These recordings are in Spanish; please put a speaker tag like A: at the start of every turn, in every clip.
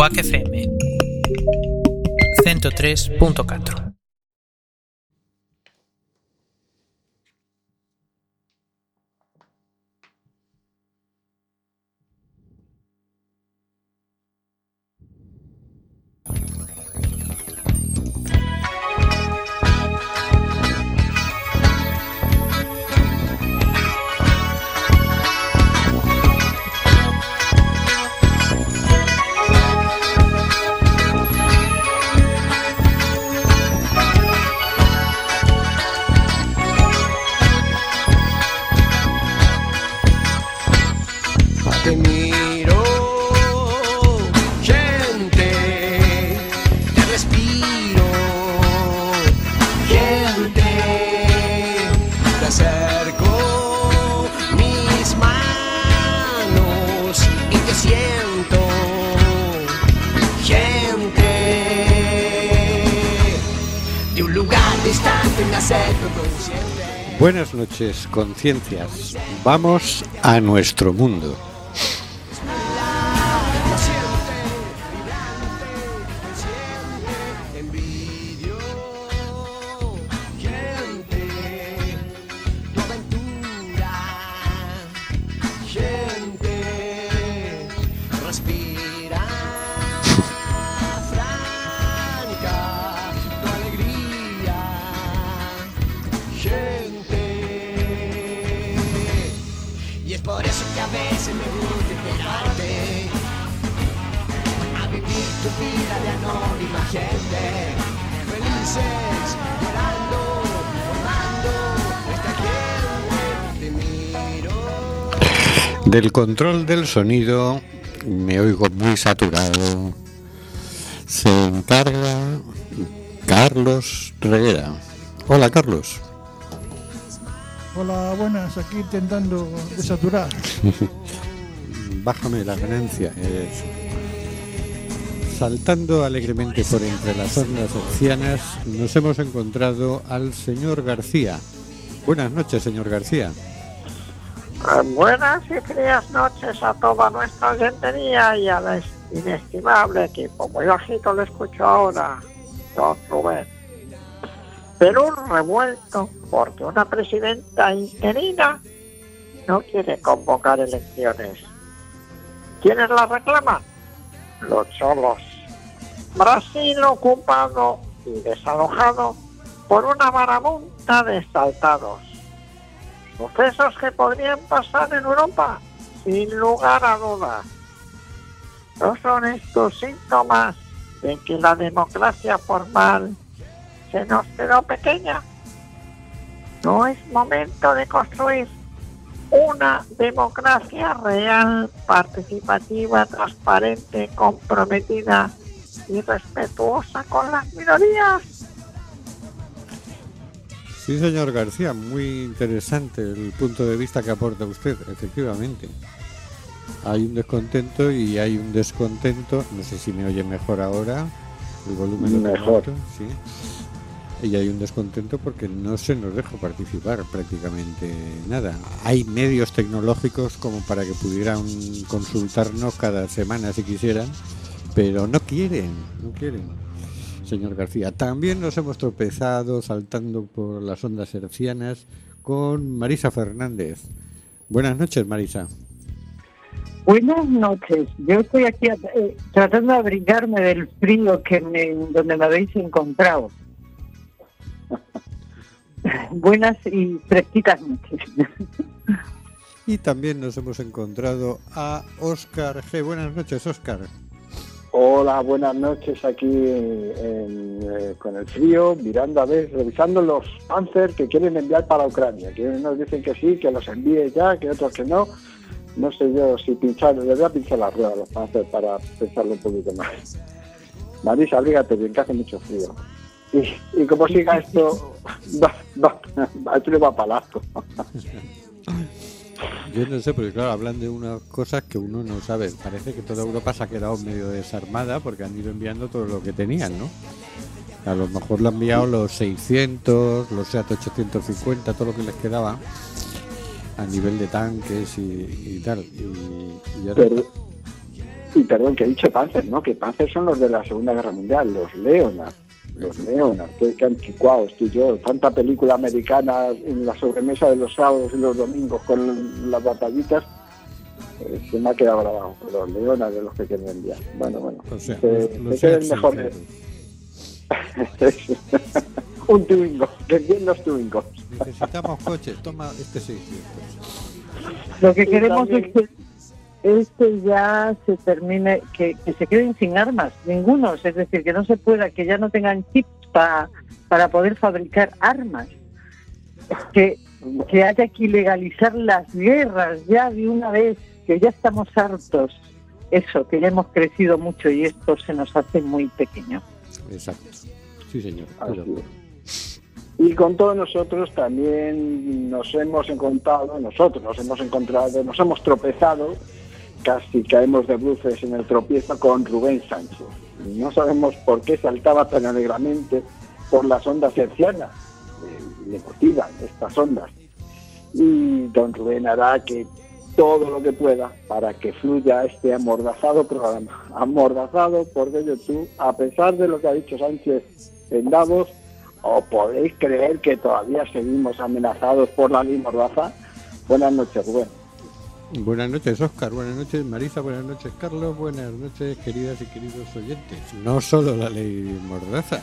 A: Quack FM 103.4
B: conciencias. Vamos a nuestro mundo.
C: Gente. Felices, llorando, formando esta gente. Te miro.
B: Del control del sonido me oigo muy saturado. Se encarga Carlos Reguera. Hola, Carlos.
D: Hola, buenas, aquí intentando desaturar.
B: Bájame la ganancia. Eso. Saltando alegremente por entre las ondas océanas, nos hemos encontrado al señor García. Buenas noches, señor García.
E: Eh, Buenas y frías noches a toda nuestra oyentería y al es- inestimable equipo. Muy bajito lo escucho ahora, don Rubén. Pero un revuelto porque una presidenta interina no quiere convocar elecciones. ¿Quiénes las reclaman? Los cholos. Brasil ocupado y desalojado por una marabunta de exaltados. Sucesos que podrían pasar en Europa, sin lugar a dudas. ¿No son estos síntomas de que la democracia formal se nos quedó pequeña? ¿No es momento de construir una democracia real, participativa, transparente, comprometida y respetuosa con las minorías?
B: Sí, señor García, muy interesante el punto de vista que aporta usted, efectivamente. Hay un descontento y hay un descontento, no sé si me oye mejor ahora, el volumen
E: Mejor.
B: alto, sí. Y hay un descontento porque no se nos deja participar prácticamente nada. Hay medios tecnológicos como para que pudieran consultarnos cada semana si quisieran, pero no quieren, no quieren señor García. También nos hemos tropezado saltando por las ondas hercianas con Marisa Fernández. Buenas noches, Marisa.
F: Buenas noches. Yo estoy aquí eh, tratando de abrigarme del frío que me, donde me habéis encontrado. Buenas y fresquitas noches.
B: Y también nos hemos encontrado a Óscar G. Buenas noches, Óscar.
G: Hola, buenas noches aquí en, eh, con el frío, mirando a ver, revisando los Panzer que quieren enviar para Ucrania. Que unos dicen que sí, que los envíe ya, que otros que no. No sé yo si pinchar, les voy a pinchar la rueda a los Panzer para pensarlo un poquito más. Marisa, abrígate bien, que hace mucho frío. Y, y como siga esto, va, va, va, esto le va para.
B: Yo no sé, porque claro, hablan de unas cosas que uno no sabe. Parece que toda Europa se ha quedado medio desarmada porque han ido enviando todo lo que tenían, ¿no? A lo mejor le han enviado los 600, los SEAT 850, todo lo que les quedaba a nivel de tanques y, tal. Y, y ahora-
G: Y perdón, que he dicho Panzer, ¿no? Que Panzer son los de la Segunda Guerra Mundial, los Leonard. Los Leonard, qué, qué anticuados tú y yo. Tanta película americana en la sobremesa de los sábados y los domingos con las batallitas. eh, se me ha quedado grabado. Los Leonard de los que quería enviar. Bueno, bueno.
B: O sea,
G: se,
B: los,
G: se mejor. Un Twingo, que bien los Twingos.
B: Necesitamos coches, toma este 600.
F: Lo que queremos
G: también.
F: es que este ya se termine, que, que se queden sin armas, ningunos, es decir, que no se pueda, que ya no tengan chips pa- para poder fabricar armas, que, que haya que ilegalizar las guerras ya de una vez, que ya estamos hartos, eso, que ya hemos crecido mucho y esto se nos hace muy pequeño.
B: Exacto. Sí, señor.
G: Y con todos nosotros también nos hemos encontrado, nosotros nos hemos encontrado, nos hemos tropezado, casi caemos de bruces en el tropiezo con Rubén Sánchez. No sabemos por qué saltaba tan alegremente por las ondas hercianas. Eh, le motivan estas ondas. Y don Rubén hará que todo lo que pueda para que fluya este amordazado programa. Amordazado porque tú, a pesar de lo que ha dicho Sánchez en Davos, ¿o podéis creer que todavía seguimos amenazados por la ley Mordaza? Buenas noches, Rubén.
B: Buenas noches, Oscar. Buenas noches, Marisa. Buenas noches, Carlos. Buenas noches, queridas y queridos oyentes. No solo la ley Mordaza,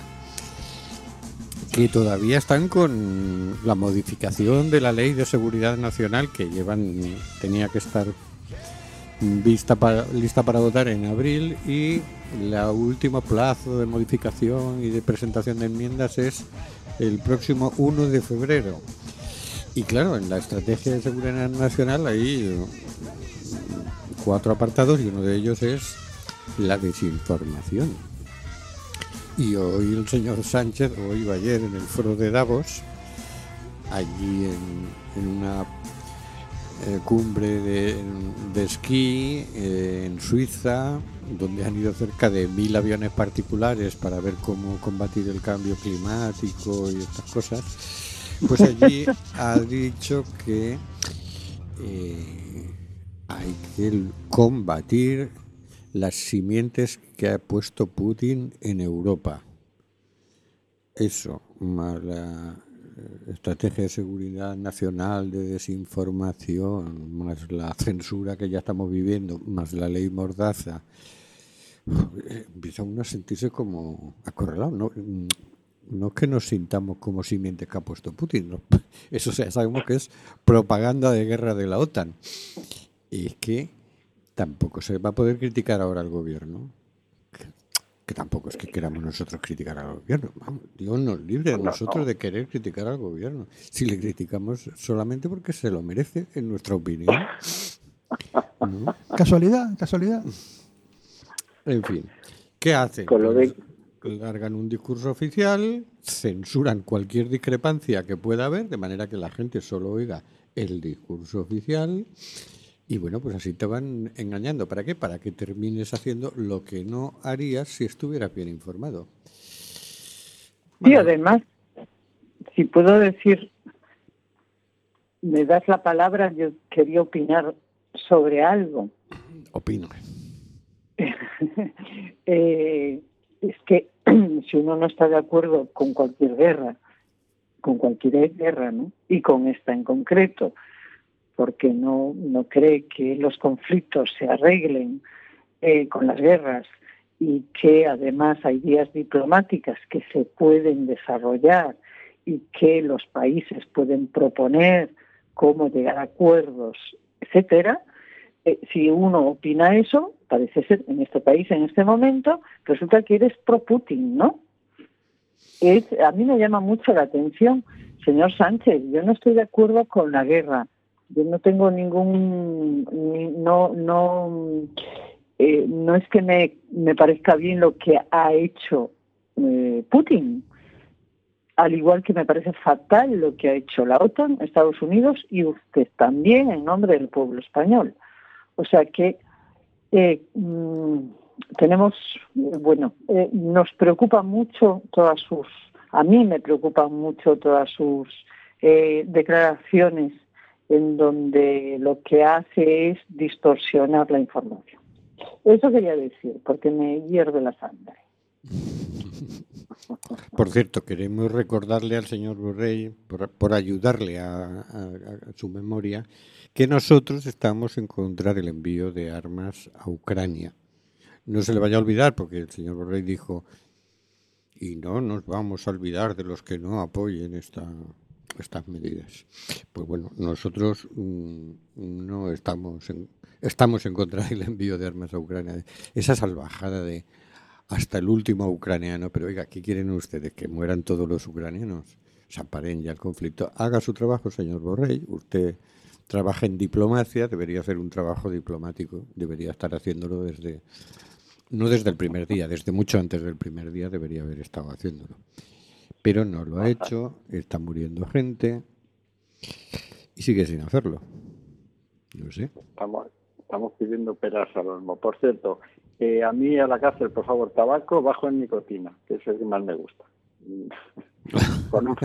B: que todavía están con la modificación de la ley de seguridad nacional que llevan, tenía que estar vista para, lista para votar en abril y el último plazo de modificación y de presentación de enmiendas es el próximo 1 de febrero. Y claro, en la estrategia de seguridad nacional hay cuatro apartados y uno de ellos es la desinformación. Y hoy el señor Sánchez, o iba ayer en el foro de Davos, allí en, una eh, cumbre de, de esquí eh, en Suiza, donde han ido cerca de mil aviones particulares para ver cómo combatir el cambio climático y estas cosas, pues allí ha dicho que eh, hay que combatir las simientes que ha puesto Putin en Europa. Eso, más la eh, estrategia de seguridad nacional, de desinformación, más la censura que ya estamos viviendo, más la ley Mordaza, eh, empieza uno a sentirse como acorralado. No, no es que nos sintamos como simientes que ha puesto Putin, no. eso ya sabemos que es propaganda de guerra de la OTAN. Y es que tampoco se va a poder criticar ahora al gobierno. Que, que tampoco es que queramos nosotros criticar al gobierno. Vamos, Dios nos libre a
G: No,
B: nosotros
G: no.
B: de querer criticar al gobierno. Si le criticamos solamente porque se lo merece, en nuestra opinión. ¿No?
D: Casualidad, casualidad.
B: En fin, ¿qué hacen?
G: Con lo de-
B: Largan un discurso oficial, censuran cualquier discrepancia que pueda haber, de manera que la gente solo oiga el discurso oficial. Y bueno, pues así te van engañando. ¿Para qué? Para que termines haciendo lo que no harías si estuvieras bien informado. Bueno,
F: además, si puedo decir, me das la palabra, yo quería opinar sobre algo.
B: opino.
F: Eh, es que si uno no está de acuerdo con cualquier guerra, con cualquier guerra, ¿no? Y con esta en concreto, porque no, no cree que los conflictos se arreglen eh, con las guerras y que además hay vías diplomáticas que se pueden desarrollar y que los países pueden proponer cómo llegar a acuerdos, etcétera, eh, si uno opina eso, parece ser en este país en este momento, resulta que eres pro Putin, ¿no? Es, a mí me llama mucho la atención, señor Sánchez, yo no estoy de acuerdo con la guerra. Yo no tengo ningún, ni- no, no, eh, no es que me, me parezca bien lo que ha hecho eh, Putin, al igual que me parece fatal lo que ha hecho la OTAN, Estados Unidos y usted también en nombre del pueblo español. O sea que eh, mm, tenemos, eh, bueno, eh, nos preocupa mucho todas sus, a mí me preocupan mucho todas sus eh, declaraciones en donde lo que hace es distorsionar la información. Eso quería decir, porque me hierve la sangre.
B: Por cierto, queremos recordarle al señor Borrell, por, por ayudarle a, a- a su memoria, que nosotros estamos en contra del envío de armas a Ucrania. No se le vaya a olvidar, porque el señor Borrell dijo, y no nos vamos a olvidar de los que no apoyen esta, estas medidas. Pues bueno, nosotros mm, no estamos en, estamos en contra del envío de armas a Ucrania. Esa salvajada de hasta el último ucraniano, pero oiga, ¿qué quieren ustedes? ¿Que mueran todos los ucranianos? Se aparen ya el conflicto. Haga su trabajo, señor Borrell. Usted trabaja en diplomacia, debería hacer un trabajo diplomático, debería estar haciéndolo desde, no desde el primer día, desde mucho antes del primer día debería haber estado haciéndolo. Pero no lo ha hecho, está muriendo gente y sigue sin hacerlo. No sé.
G: Estamos, estamos pidiendo peras al olmo. Por cierto, eh, a mí a la cárcel, por favor, tabaco bajo en nicotina, que es el que más me gusta. Con un,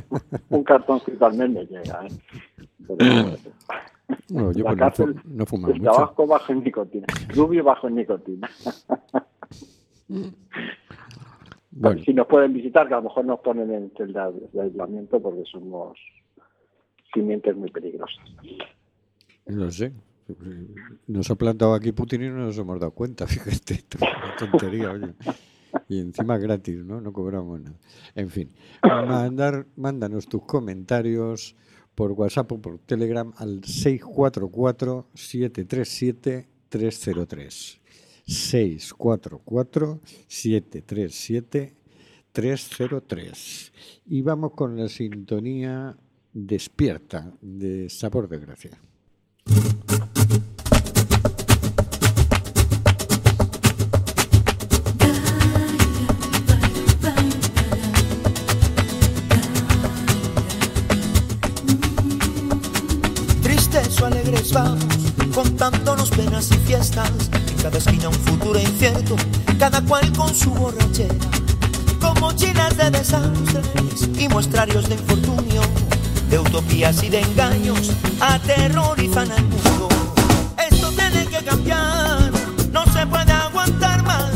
G: un cartoncito al mes me llega. ¿eh? Pero,
B: No, yo
G: La cárcel,
B: no fumo
G: el
B: mucho.
G: tabaco bajo en nicotina, rubio bajo en nicotina.
B: Bueno,
G: Si nos pueden visitar, que a lo mejor nos ponen en celda de aislamiento porque somos simientes muy peligrosas.
B: no sé. Nos ha plantado aquí Putin y no nos hemos dado cuenta, fíjate, esto es una tontería, oye. Y encima gratis, ¿no? No cobramos nada. En fin, mandar, mándanos tus comentarios por WhatsApp o por Telegram al 644-737-303. 644-737-303. Y vamos con la sintonía despierta de Sabor de Gracia.
A: Esquina un futuro incierto, cada cual con su borrachera. Con mochilas de desastres y muestrarios de infortunio, de utopías y de engaños, aterrorizan al mundo. Esto tiene que cambiar, no se puede aguantar más.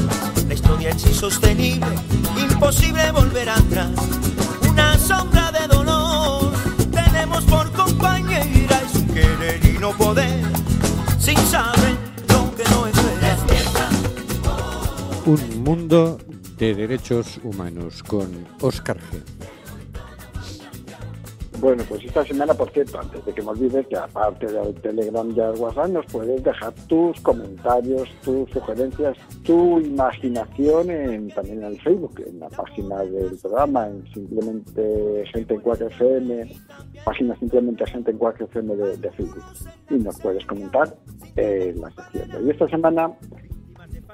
A: La historia es insostenible, imposible volver atrás. Una sombra de dolor tenemos por compañera y sin querer y no poder, sin saber
B: mundo de derechos humanos con Oscar G.
G: Bueno, pues esta semana, por cierto, antes de que me olvides, que aparte del Telegram y el WhatsApp, nos puedes dejar tus comentarios, tus sugerencias, tu imaginación en, también en el Facebook, en la página del programa, en simplemente Gente en 4FM, página simplemente Gente en 4FM de, de Facebook. Y nos puedes comentar en la sección. Y esta semana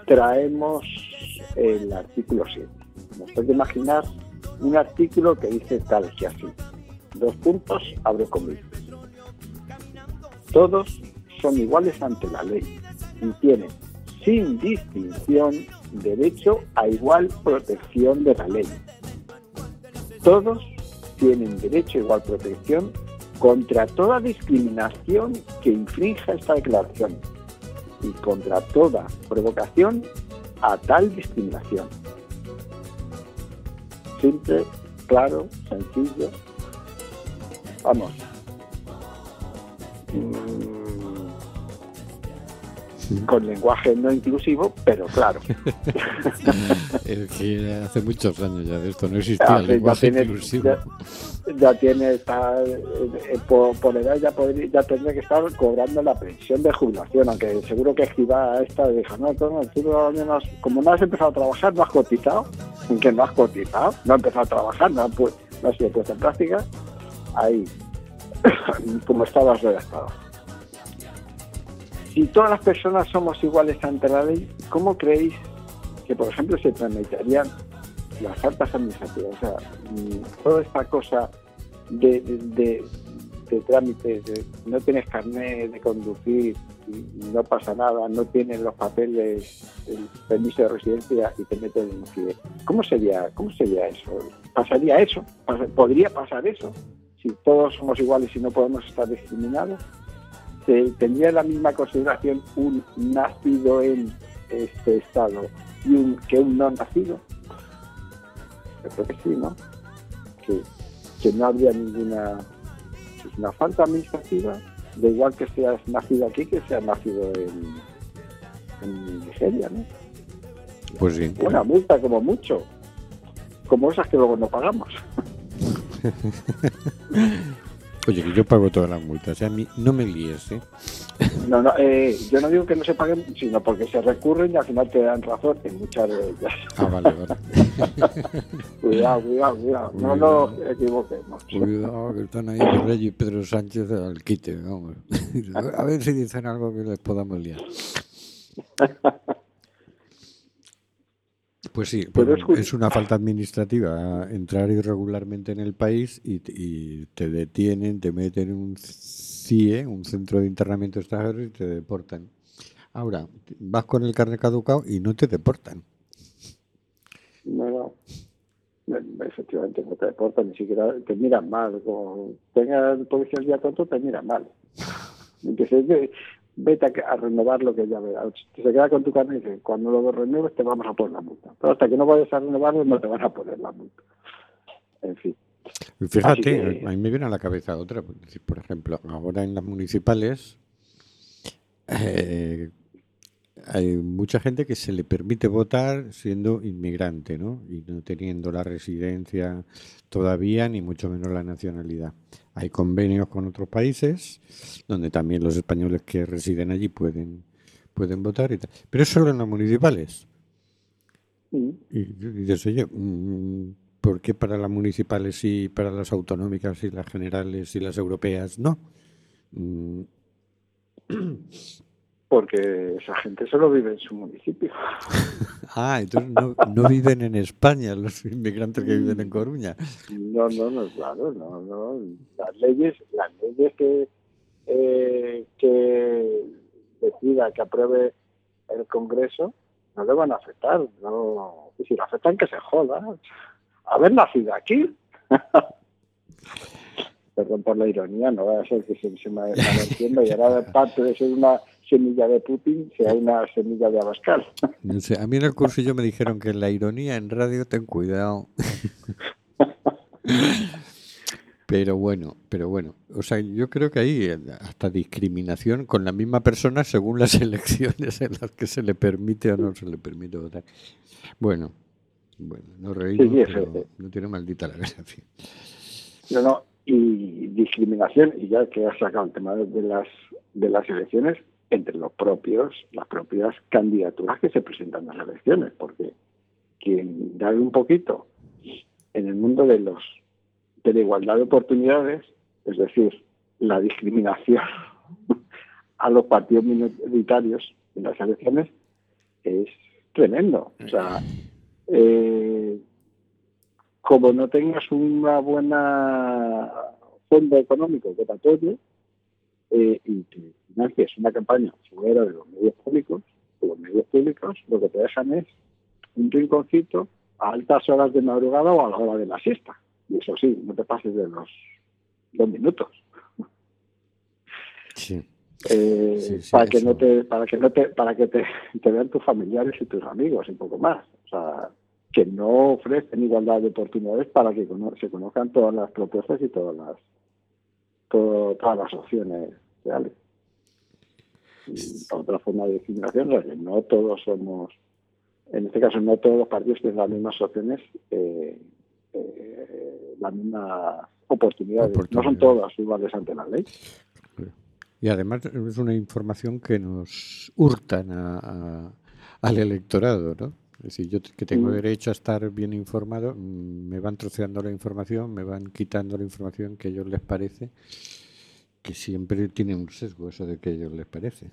G: traemos el artículo 7. Nos puede imaginar un artículo que dice tal que así dos puntos, abro comillas. Todos son iguales ante la ley y tienen, sin distinción, derecho a igual protección de la ley. Todos tienen derecho a igual protección contra toda discriminación que infrinja esta declaración y contra toda provocación a tal discriminación. Simple, claro, sencillo, vamos. Mm, con lenguaje no inclusivo, pero claro.
B: Que hace muchos años ya de esto no existía el
G: Ya, ya
B: lenguaje
G: tiene,
B: inclusivo.
G: ya, ya tiene está, eh, por, por edad ya, podría, ya tendría que estar cobrando la pensión de jubilación, aunque seguro que esquiva a esta dijo, no, tú, no, no, has- como no has empezado a trabajar, no has cotizado, que no has cotizado, no has empezado a trabajar, no, has pu- no has sido puesto en práctica, ahí, como estabas redactado. Si todas las personas somos iguales ante la ley, ¿cómo creéis que, por ejemplo, se tramitarían las altas administrativas? O sea, mm, toda esta cosa de, de, trámites, de no tienes carnet de conducir no pasa nada, no tienes los papeles, el permiso de residencia y te meten en un CIE. ¿Cómo sería, ¿Cómo sería eso? ¿Pasaría eso? ¿Podría pasar eso? Si todos somos iguales y no podemos estar discriminados. ¿Se- ¿Tendría la misma consideración un nacido en este Estado y un, que un no nacido? Yo creo que sí, ¿no? Que, que no habría ninguna es una falta administrativa, da igual que seas nacido aquí que seas nacido en, en Nigeria, ¿no?
B: Pues sí.
G: Una multa como mucho, como esas que luego no pagamos.
B: Oye, que yo pago todas las multas, ¿eh? a mí no me líes, ¿eh?
G: No, no, eh, yo no digo que no se paguen, sino porque se recurren y al final te dan razón en muchas de ellas.
B: Ah, vale, vale.
G: cuidado, cuidado, cuidado, no nos equivoquemos.
B: Cuidado, que están ahí el Rey y Pedro Sánchez al quite, vamos. A ver si dicen algo que les podamos liar. Pues sí, pues
G: es
B: una falta administrativa entrar irregularmente en el país y, te- y te detienen, te meten en un CIE, un centro de internamiento extranjero y te deportan. Ahora, vas con el carnet caducado y no te deportan.
G: No, no. No, Efectivamente, no te deportan, ni siquiera te miran mal. Como tenga el policía el día tonto, te miran mal. Entonces, ve- vete a, a renovar lo que ya verás. Si se queda con tu carne y dice, cuando lo renueves te vamos a poner la multa. Pero hasta que no vayas a renovarlo no te van a poner la multa. En fin.
B: Fíjate,
G: que-
B: a mí me viene a la cabeza otra. Por ejemplo, ahora en las municipales eh, hay mucha gente que se le permite votar siendo inmigrante, ¿no? Y no teniendo la residencia todavía, ni mucho menos la nacionalidad. Hay convenios con otros países donde también los españoles que residen allí pueden, pueden votar y tal. Pero es solo en las municipales.
G: Mm.
B: Y y dices, oye, mm, ¿por qué para las municipales y para las autonómicas y las generales y las europeas no?
G: Porque esa gente solo vive en su municipio.
B: Ah, entonces no, no viven en España los inmigrantes que viven en Coruña.
G: No, no, no, claro, no, no. Las leyes, las leyes que, eh, que decida, que apruebe el Congreso, no le van a afectar. No, y si lo afectan, que se joda. Haber nacido aquí. Perdón por la ironía, no va a ser que se, se me malentienda y ahora de parte de ser una semilla de Putin sea una semilla de Abascal.
B: A mí en el cursillo me dijeron que la ironía en radio ten cuidado. Pero bueno, pero bueno, o sea, yo creo que hay eh, hasta discriminación con la misma persona según las elecciones en las que se le permite o no se le permite votar. Bueno, bueno, no reímos,
G: Sí, sí,
B: pero no tiene maldita la gracia.
G: No, no, y discriminación, y ya que has sacado el tema de las, de las elecciones, entre los propios, las propias candidaturas que se presentan a las elecciones, porque quien da un poquito en el mundo de los de la igualdad de oportunidades, es decir, la discriminación a los partidos minoritarios en las elecciones, es tremendo. O sea, eh, como no tengas una buena fondo económico apoye eh, y te una campaña fuera de los medios públicos, los medios públicos lo que te dejan es un rinconcito a altas horas de madrugada o a la hora de la siesta. Y eso sí, no te pases de los dos minutos.
B: Sí.
G: Eh,
B: Sí, sí,
G: para que
B: eso.
G: no te para que no te para que te, te vean tus familiares y tus amigos y poco más o sea que no ofrecen igualdad de oportunidades para que se conozcan todas las propuestas y todas las todo- todas las opciones reales otra forma de discriminación no todos somos en este caso no todos los partidos tienen las mismas opciones eh, eh, las mismas oportunidades. no son todas iguales ante la ley
B: Y además es una información que nos hurtan a- a- al electorado, ¿no? Es decir, yo que tengo
G: Mm.
B: derecho a estar bien informado, mm, me van troceando la información, me van quitando la información que a ellos les parece, que siempre tiene un sesgo eso de que a ellos les parece.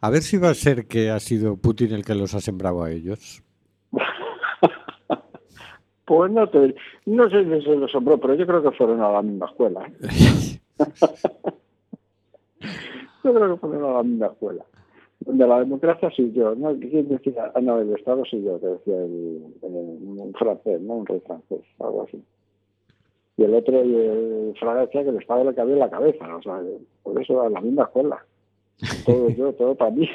B: A ver si va a ser que ha sido Putin el que los ha sembrado a ellos.
G: Pues no, te, no sé si se lo sombró, pero yo creo que fueron a la misma escuela. ¿eh? Yo creo que fueron a la misma escuela. De la democracia soy yo, ¿no? ¿Quién decía? Ah, no, el Estado soy yo, que decía el, el- un francés, ¿no? Un rey francés, algo así. Y el otro, Fraga decía que el Estado le cabía en la cabeza, o sea, por eso a la misma escuela. Todo yo, todo para mí.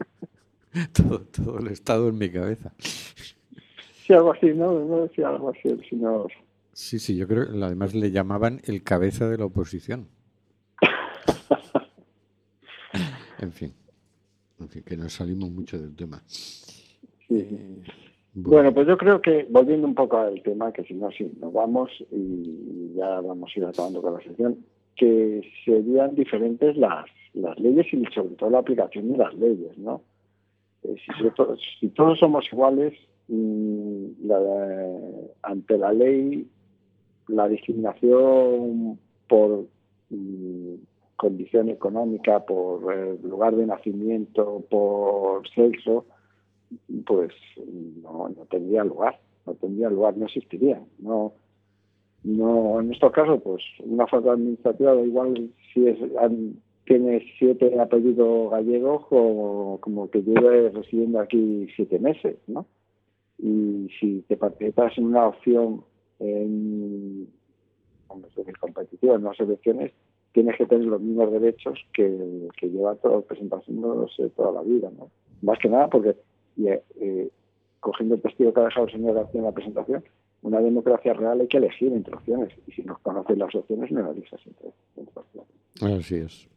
B: todo, todo el Estado en mi cabeza.
G: Sí, algo así, ¿no? No decía algo así, el señor.
B: Sí, sí, yo creo que además le llamaban el cabeza de la oposición. en fin, en fin, que nos salimos mucho del tema.
G: Sí. Bueno, pues yo creo que, volviendo un poco al tema, que si no, sí, nos vamos y ya vamos a ir acabando con la sesión, que serían diferentes las, las leyes y sobre todo la aplicación de las leyes, ¿no? Eh, si, to- si todos somos iguales, mm, la- ante la ley, la discriminación por mm, condición económica, por eh, lugar de nacimiento, por sexo, pues no, no tendría lugar, no tendría lugar, no existiría. No, no, en estos casos, pues una falta administrativa igual si es tiene siete apellidos gallegos o como que lleve residiendo aquí siete meses, ¿no? Y si te participas en una opción en, competitiva, en unas elecciones, tienes que tener los mismos derechos que, que lleva todo presentándose toda la vida, ¿no? Más que nada porque, y, eh, cogiendo el testigo que ha dejado el señor García en la presentación, una democracia real hay que elegir entre opciones. Y si no conoces las opciones, no las elijas entre, entre opciones.
B: Así es.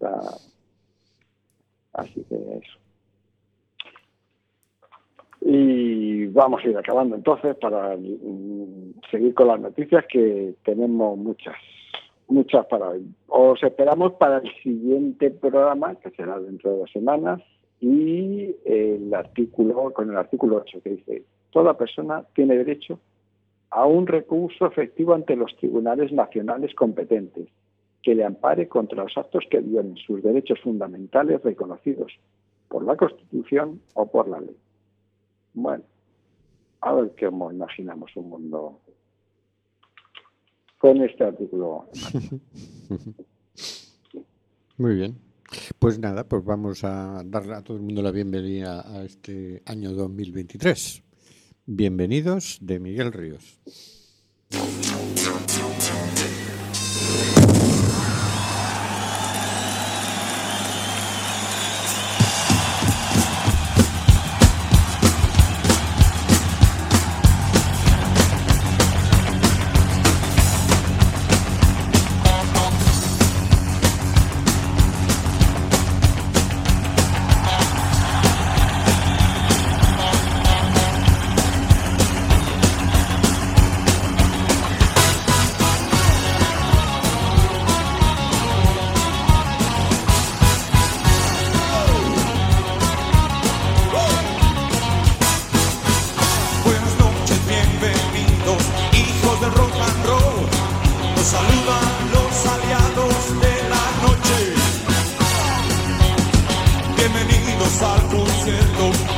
G: Así que eso. Y vamos a ir acabando entonces para mm, seguir con las noticias que tenemos muchas, muchas para hoy. Os esperamos para el siguiente programa, que será dentro de dos semanas, y el artículo, con el artículo 8 que dice, toda persona tiene derecho a un recurso efectivo ante los tribunales nacionales competentes que le ampare contra los actos que violen sus derechos fundamentales reconocidos por la Constitución o por la ley. Bueno, a ver cómo imaginamos un mundo con este artículo.
B: Muy bien. Pues nada, pues vamos a darle a todo el mundo la bienvenida a este año 2023. Bienvenidos de Miguel Ríos.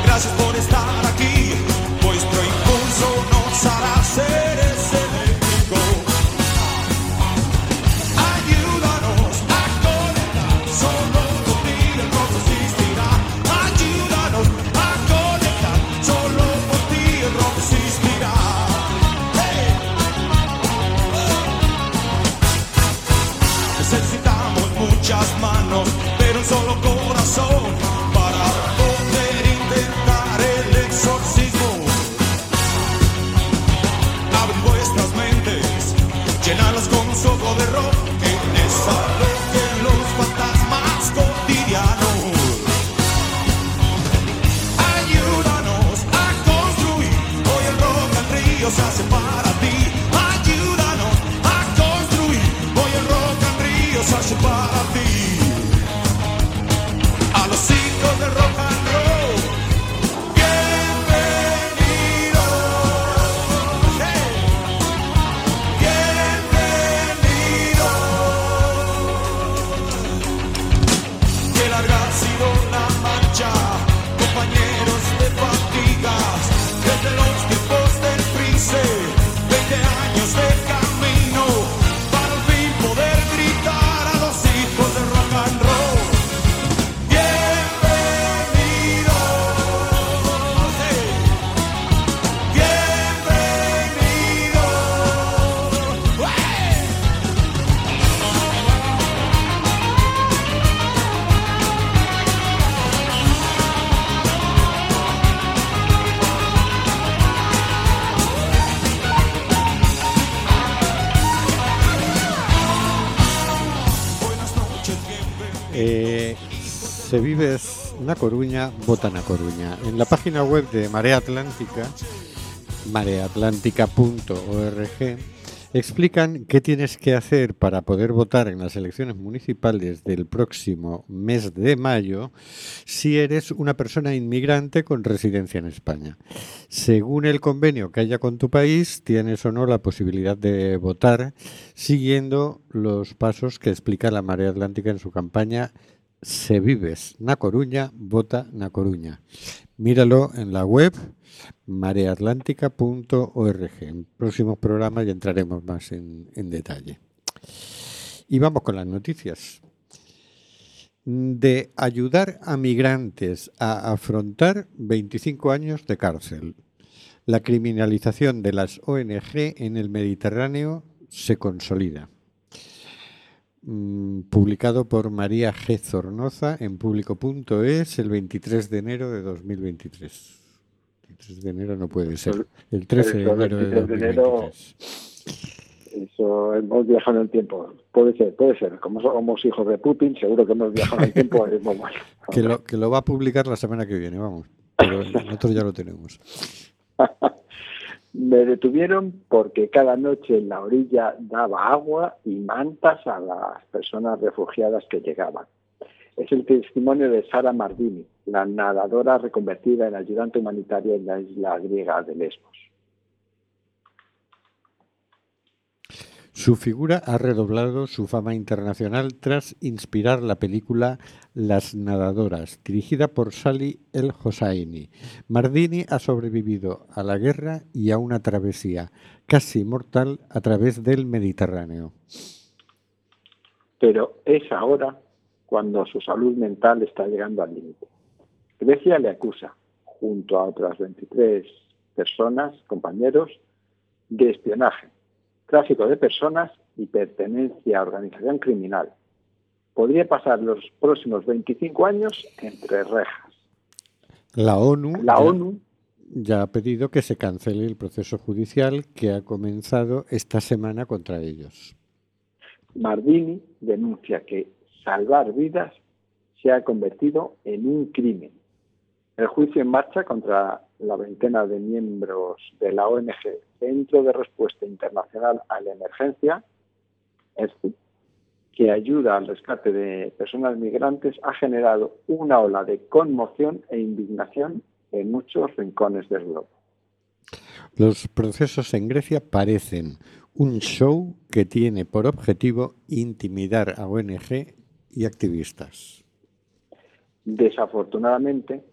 H: Gracias por Se
B: vives na Coruña, vota na Coruña. En la página web de Marea Atlántica, mareatlántica.org, explican qué tienes que hacer para poder votar en las elecciones municipales del próximo mes de mayo si eres una persona inmigrante con residencia en España. Según el convenio que haya con tu país, tienes o no la posibilidad de votar siguiendo los pasos que explica la Marea Atlántica en su campaña Se vives na Coruña, vota na Coruña. Míralo en la web mareatlántica.org. En próximos programas ya entraremos más en, en detalle. Y vamos con las noticias. De ayudar a migrantes a afrontar 25 años de cárcel. La criminalización de las ONG en el Mediterráneo se consolida. Mm, publicado por María G. Zornoza en público.es el 23 de enero de 2023. 23 de enero no puede ser. El 13 de enero de
G: 23 de enero.
B: 2023.
G: Eso, hemos viajado en el tiempo. Puede ser, puede ser. Como somos hijos de Putin, seguro que hemos viajado en el tiempo.
B: Que lo, que lo va a publicar la semana que viene, vamos. Pero nosotros ya lo tenemos.
G: Me detuvieron porque cada noche en la orilla daba agua y mantas a las personas refugiadas que llegaban. Es el testimonio de Sara Mardini, la nadadora reconvertida en ayudante humanitaria en la isla griega de Lesbos.
B: Su figura ha redoblado su fama internacional tras inspirar la película Las nadadoras, dirigida por Sally El Hosseini. Mardini ha sobrevivido a la guerra y a una travesía casi mortal a través del Mediterráneo.
G: Pero es ahora cuando su salud mental está llegando al límite. Grecia le acusa, junto a otras 23 personas, compañeros, de espionaje, tráfico de personas y pertenencia a organización criminal. Podría pasar los próximos 25 años entre rejas.
B: La ONU,
G: La
B: ya-
G: ONU
B: ya ha pedido que se cancele el proceso judicial que ha comenzado esta semana contra ellos.
G: Mardini denuncia que salvar vidas se ha convertido en un crimen. El juicio en marcha contra la veintena de miembros de la ONG Centro de Respuesta Internacional a la Emergencia, ERCI, que ayuda al rescate de personas migrantes, ha generado una ola de conmoción e indignación en muchos rincones del globo.
B: Los procesos en Grecia parecen un show que tiene por objetivo intimidar a ONG y activistas.
G: Desafortunadamente,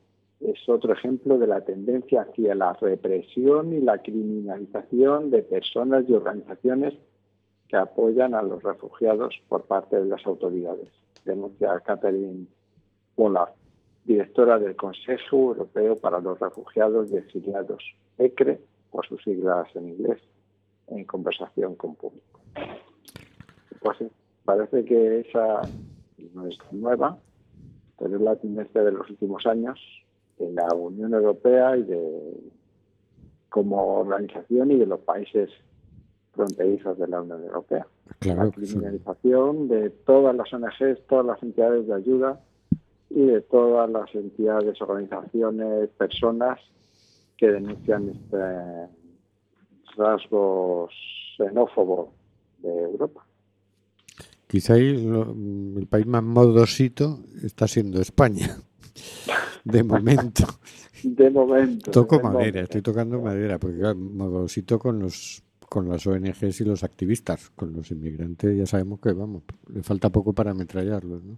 G: es otro ejemplo de la tendencia hacia la represión y la criminalización de personas y organizaciones que apoyan a los refugiados por parte de las autoridades, denuncia Catherine Pollard, directora del Consejo Europeo para los Refugiados y Exiliados, ECRE, por sus siglas en inglés, en conversación con público. Pues parece que esa no es nueva, pero es la tendencia de los últimos años de la Unión Europea y de como organización y de los países fronterizos de la Unión Europea.
B: Claro,
G: la criminalización de todas las ONGs, todas las entidades de ayuda y de todas las entidades, organizaciones, personas que denuncian este rasgos xenófobos de Europa.
B: Quizá ahí lo- el país más modosito está siendo España. De momento.
G: De momento.
B: Toco
G: de
B: madera,
G: momento.
B: estoy tocando madera, porque claro, modosito con los con las ONGs y los activistas, con los inmigrantes ya sabemos que vamos, le falta poco para ametrallarlos, ¿no?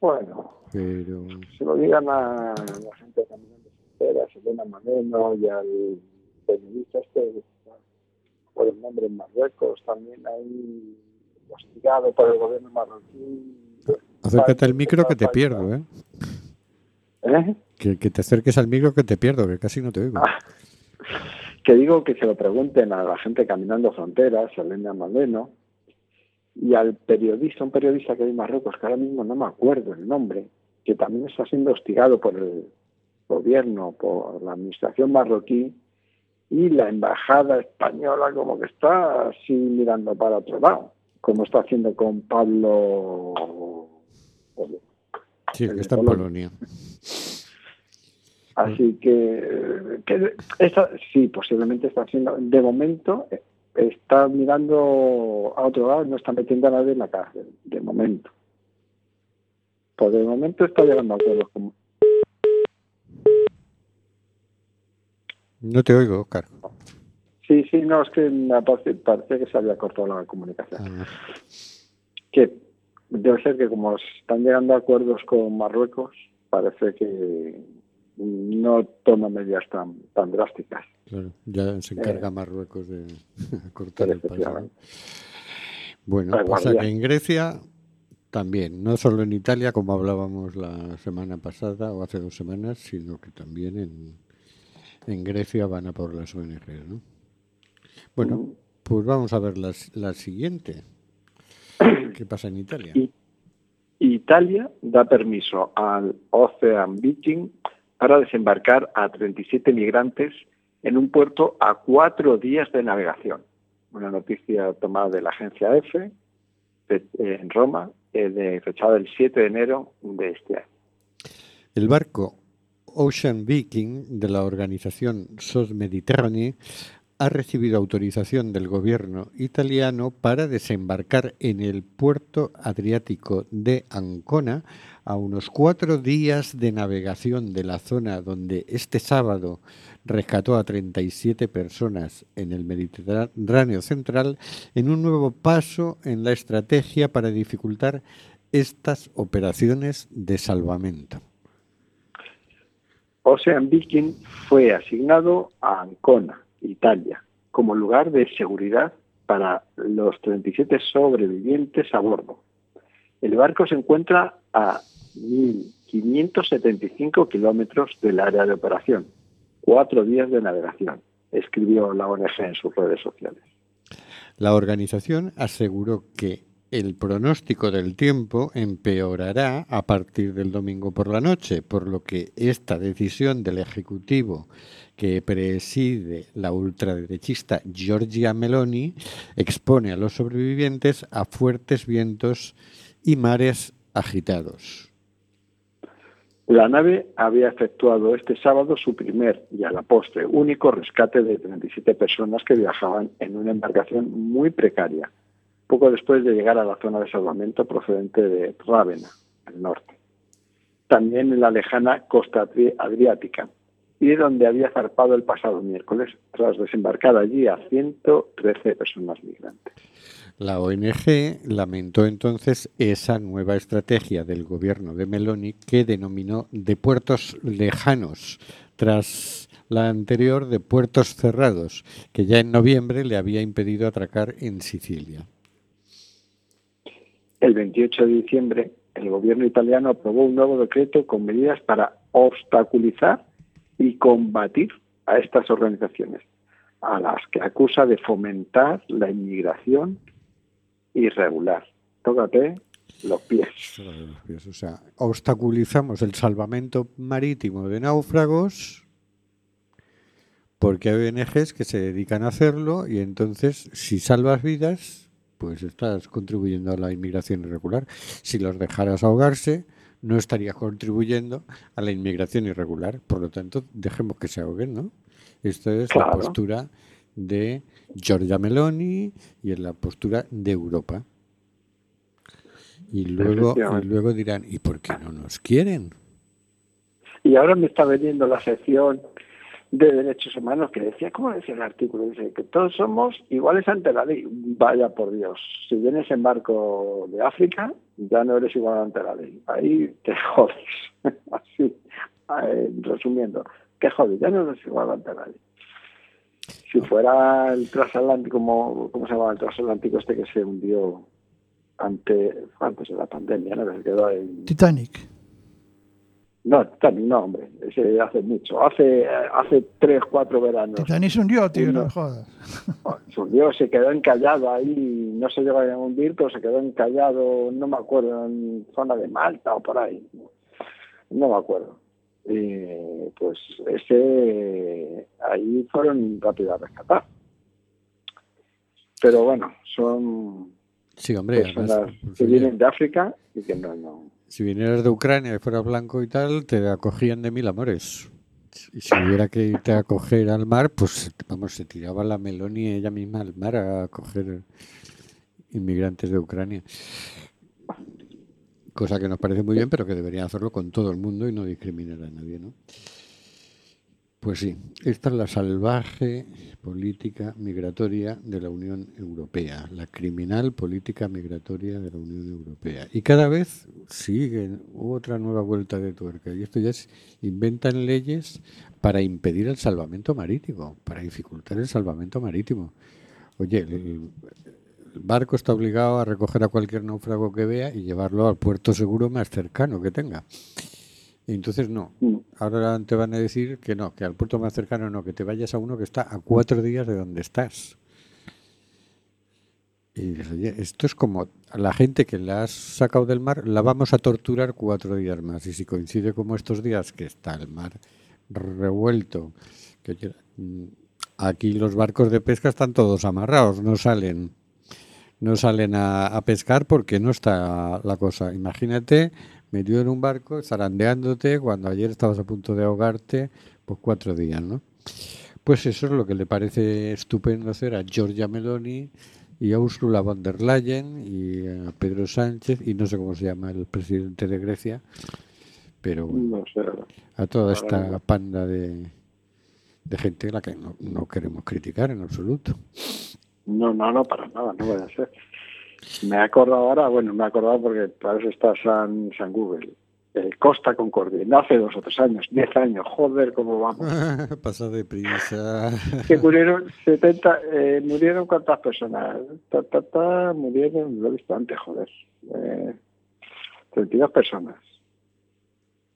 G: Bueno,
B: Pero
G: se lo digan a la gente caminando fronteras, a Elena Moreno y al periodista este, por el nombre en Marruecos, también ahí hostigado por el gobierno marroquí.
B: acércate al micro que te pierdo, ¿eh?
G: ¿Eh?
B: Que, que te acerques al micro que te pierdo, que casi no te oigo.
G: Ah. Que digo que se lo pregunten a la gente caminando fronteras, a Elena Moreno, y al periodista, un periodista que hay en Marruecos, que ahora mismo no me acuerdo el nombre, que también está siendo hostigado por el gobierno, por la administración marroquí, y la embajada española como que está así mirando para otro lado, como está haciendo con Pablo
B: Sí,
G: el
B: que está en
G: Polonia. Así que, que esta- sí, posiblemente está haciendo, de momento está mirando a otro lado, no está metiendo a nadie en la cárcel, de momento. Pues de momento está llegando a acuerdos con,
B: No te oigo, Oscar.
G: Sí, sí, no, es que me parece, parecía que se había cortado la comunicación.
B: Ah,
G: Que debe ser que como están llegando a acuerdos con Marruecos, parece que no toma medidas tan, tan drásticas.
B: claro, ya se encarga Marruecos de cortar el.
G: Efectivamente.
B: Bueno,
G: Da
B: pues que en Grecia también, no solo en Italia, como hablábamos la semana pasada o hace dos semanas, sino que también en, en Grecia van a por las ONG, ¿no? Bueno, pues vamos a ver la, la siguiente. ¿Qué pasa en Italia?
G: Y- Italia da permiso al Ocean Viking para desembarcar a 37 migrantes en un puerto a cuatro días de navegación. Una noticia tomada de la agencia EFE de- en Roma, eh, de, fechada el 7 de enero de este año.
B: El barco Ocean Viking de la organización SOS Mediterranee ha recibido autorización del gobierno italiano para desembarcar en el puerto adriático de Ancona a unos cuatro días de navegación de la zona donde este sábado rescató a 37 personas en el Mediterráneo central en un nuevo paso en la estrategia para dificultar estas operaciones de salvamento.
G: Ocean Viking fue asignado a Ancona, Italia, como lugar de seguridad para los 37 sobrevivientes a bordo. El barco se encuentra a 1.575 kilómetros del área de operación, cuatro días de navegación, escribió la ONG en sus redes sociales.
B: La organización aseguró que el pronóstico del tiempo empeorará a partir del domingo por la noche, por lo que esta decisión del Ejecutivo que preside la ultraderechista Giorgia Meloni expone a los sobrevivientes a fuertes vientos y mares agitados.
G: La nave había efectuado este sábado su primer y a la postre único rescate de 37 personas que viajaban en una embarcación muy precaria, poco después de llegar a la zona de salvamento procedente de Rávena, al norte. También en la lejana costa adri- adriática, y de donde había zarpado el pasado miércoles, tras desembarcar allí a 113 personas migrantes.
B: La ONG lamentó entonces esa nueva estrategia del gobierno de Meloni que denominó de puertos lejanos, tras la anterior de puertos cerrados, que ya en noviembre le había impedido atracar en Sicilia.
G: El 28 de diciembre, el gobierno italiano aprobó un nuevo decreto con medidas para obstaculizar y combatir a estas organizaciones, a las que acusa de fomentar la inmigración irregular. Tócate los pies.
B: O sea, obstaculizamos el salvamento marítimo de náufragos porque hay ONGs que se dedican a hacerlo y entonces si salvas vidas, pues estás contribuyendo a la inmigración irregular. Si los dejaras ahogarse, no estarías contribuyendo a la inmigración irregular. Por lo tanto, dejemos que se ahoguen, ¿no? Esto es la postura de Giorgia Meloni y es la postura de Europa. Y luego, y luego dirán, ¿y por qué no nos quieren?
G: Y ahora me está vendiendo la sección de derechos humanos que decía, ¿cómo decía el artículo? Dice que todos somos iguales ante la ley. Vaya por Dios, si vienes en barco de África, ya no eres igual ante la ley. Ahí te jodes. Así, eh, resumiendo, que jodes, ya no eres igual ante la ley. Si fuera el transatlántico, como, ¿cómo se llama el transatlántico este que se hundió ante, antes de la pandemia, ¿no? que se quedó en,
D: Titanic.
G: No, también no, hombre. Ese hace mucho. Hace hace tres, cuatro veranos.
D: Titanic se hundió, tío, no
G: Uno.
D: me jodas.
G: Se hundió, se quedó encallado ahí. No se llegó a hundir, pero se quedó encallado, no me acuerdo, en zona de Malta o por ahí. No me acuerdo. Y pues ese, ahí fueron rápido a rescatar. Pero bueno, son
B: Sí, hombre,
G: personas
B: además, pues,
G: que vienen de África y que no, no.
B: Si vinieras de Ucrania y fueras blanco y tal, te acogían de mil amores. Y si hubiera que irte a acoger al mar, pues vamos, se tiraba la Meloni ella misma al mar a acoger inmigrantes de Ucrania. Cosa que nos parece muy bien, pero que deberían hacerlo con todo el mundo y no discriminar a nadie, ¿no? Pues sí, esta es la salvaje política migratoria de la Unión Europea, la criminal política migratoria de la Unión Europea. Y cada vez siguen otra nueva vuelta de tuerca. Y esto ya es, inventan leyes para impedir el salvamento marítimo, para dificultar el salvamento marítimo. Oye, el, el barco está obligado a recoger a cualquier náufrago que vea y llevarlo al puerto seguro más cercano que tenga. Entonces no.
G: Mm.
B: Ahora te van a decir que no, que al puerto más cercano no, que te vayas a uno que está a cuatro días de donde estás. Y esto es como la gente que la has sacado del mar, la vamos a torturar cuatro días más. Y si coincide como estos días que está el mar revuelto, que mm, aquí los barcos de pesca están todos amarrados, no salen, no salen a, a pescar porque no está la cosa. Imagínate metido en un barco, zarandeándote, cuando ayer estabas a punto de ahogarte, pues cuatro días, ¿no? Pues eso es lo que le parece estupendo hacer a Giorgia Meloni y a Ursula von der Leyen y a Pedro Sánchez y no sé cómo se llama el presidente de Grecia, pero bueno,
G: No sé.
B: a toda esta panda de, de gente a la que no, no queremos criticar en absoluto.
G: No, no, no, para nada, no vaya a ser. Me he acordado ahora, bueno, me he acordado porque para eso está San, San Google. Eh, Costa Concordia, no hace dos o tres años, diez años, joder, cómo vamos.
B: Pasa deprisa.
G: Que murieron 70, eh, murieron cuántas personas, ta, ta, ta, murieron, lo he visto antes, joder, eh, 32 personas.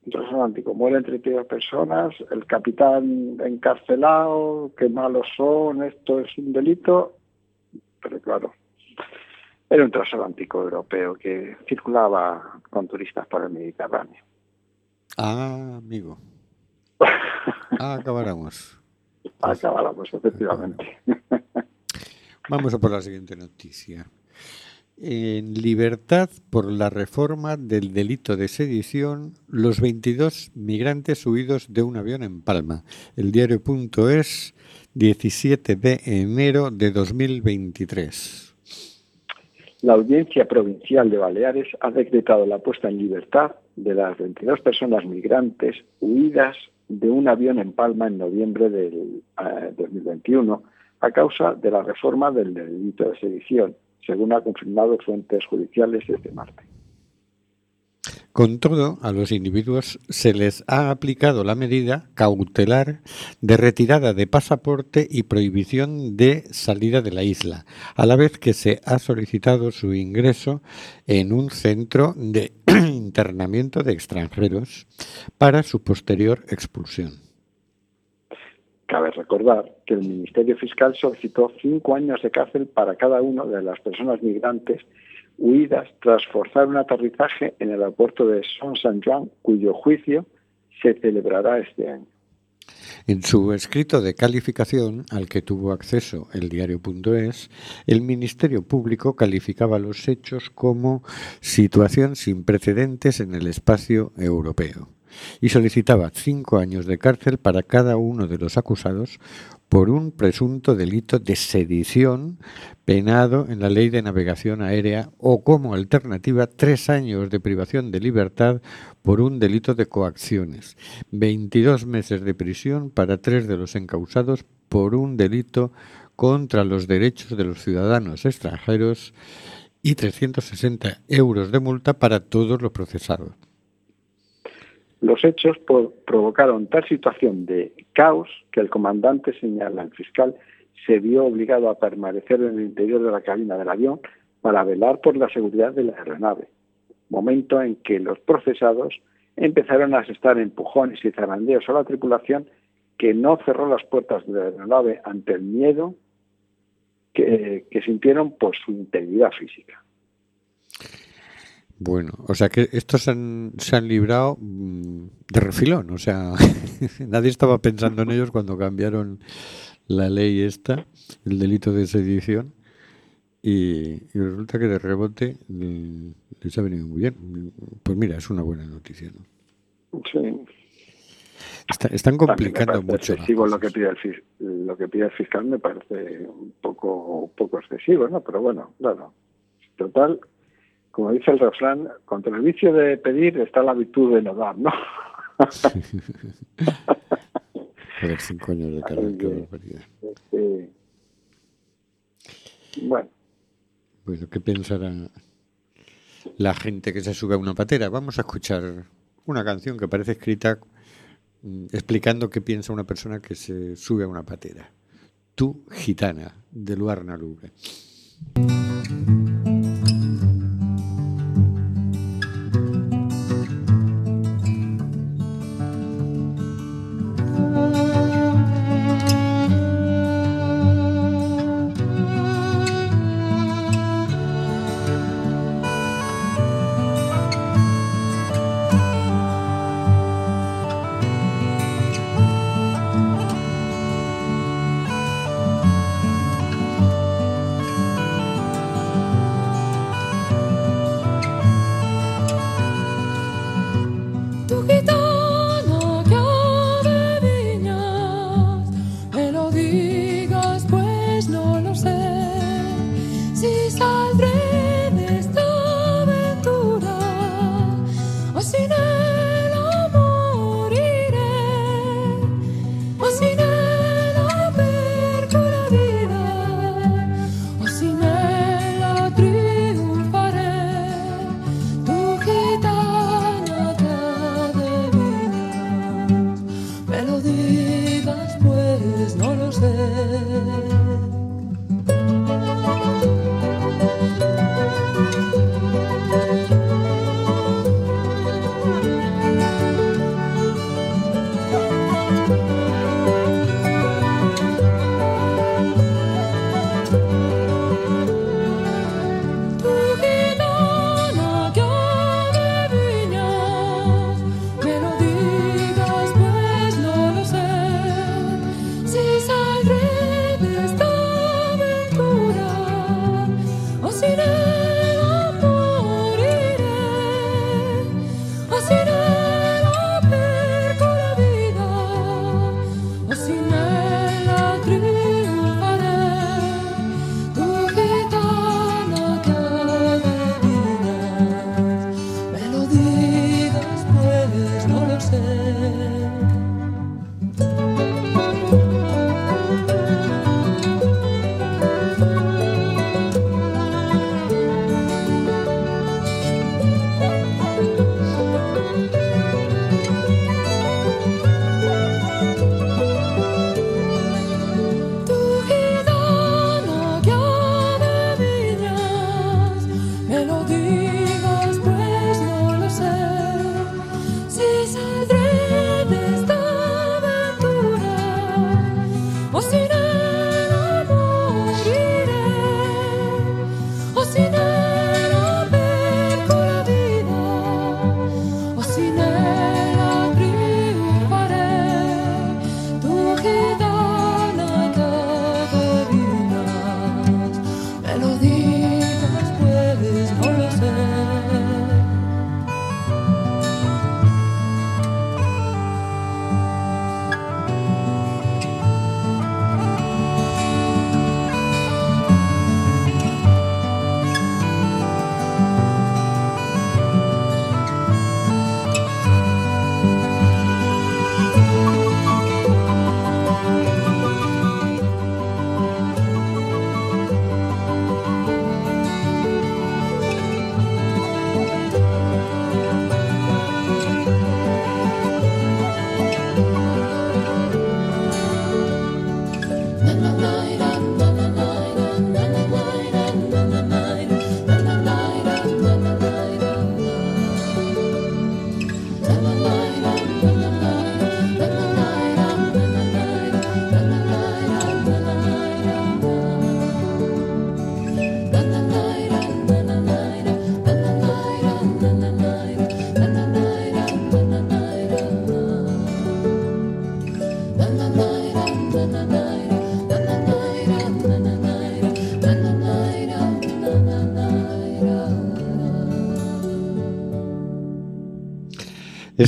G: Transatlántico, mueren 32 personas, el capitán encarcelado, qué malos son, esto es un delito, pero claro, era un transatlántico europeo que circulaba con turistas por el Mediterráneo.
B: Ah, amigo. Ah, acabáramos.
G: Acabáramos, efectivamente.
B: Vamos a por la siguiente noticia. En libertad por la reforma del delito de sedición, los 22 migrantes huidos de un avión en Palma. El diario.es, 17 de enero de 2023.
G: La Audiencia Provincial de Baleares ha decretado la puesta en libertad de las 22 personas migrantes huidas de un avión en Palma en noviembre del eh, 2021 a causa de la reforma del delito de sedición, según ha confirmado fuentes judiciales este martes.
B: Con todo, a los individuos se les ha aplicado la medida cautelar de retirada de pasaporte y prohibición de salida de la isla, a la vez que se ha solicitado su ingreso en un centro de internamiento de extranjeros para su posterior expulsión.
G: Cabe recordar que el Ministerio Fiscal solicitó cinco años de cárcel para cada una de las personas migrantes huidas tras forzar un aterrizaje en el aeropuerto de Son San Juan, cuyo juicio se celebrará este año.
B: En su escrito de calificación, al que tuvo acceso el diario.es, el Ministerio Público calificaba los hechos como situación sin precedentes en el espacio europeo y solicitaba cinco años de cárcel para cada uno de los acusados por un presunto delito de sedición penado en la Ley de Navegación Aérea o como alternativa tres años de privación de libertad por un delito de coacciones, 22 meses de prisión para tres de los encausados por un delito contra los derechos de los ciudadanos extranjeros y 360 euros de multa para todos los procesados.
G: Los hechos provocaron tal situación de caos que el comandante señala al fiscal se vio obligado a permanecer en el interior de la cabina del avión para velar por la seguridad de la aeronave, momento en que los procesados empezaron a asestar empujones y zarandeos a la tripulación que no cerró las puertas de la aeronave ante el miedo que sintieron por su integridad física.
B: Bueno, o sea que estos se han, se han librado mm, de refilón, o sea, nadie estaba pensando en ellos cuando cambiaron la ley esta, el delito de sedición,
I: y, y resulta que de rebote eh, les ha venido muy bien. Pues mira, es una buena noticia. ¿no?
G: Sí.
I: Está- están complicando mucho.
G: excesivo lo que pide el lo que pide el fiscal me parece un poco un poco excesivo no pero bueno claro total como dice el refrán contra el vicio de pedir está la virtud de no dar no
I: Joder, cinco años de qué barbaridad.
G: Este, bueno
I: Bueno, ¿qué pensará la gente que se sube a una patera? Vamos a escuchar una canción que parece escrita mm, explicando qué piensa una persona que se sube a una patera. Tú, gitana, de Luarna Lubre.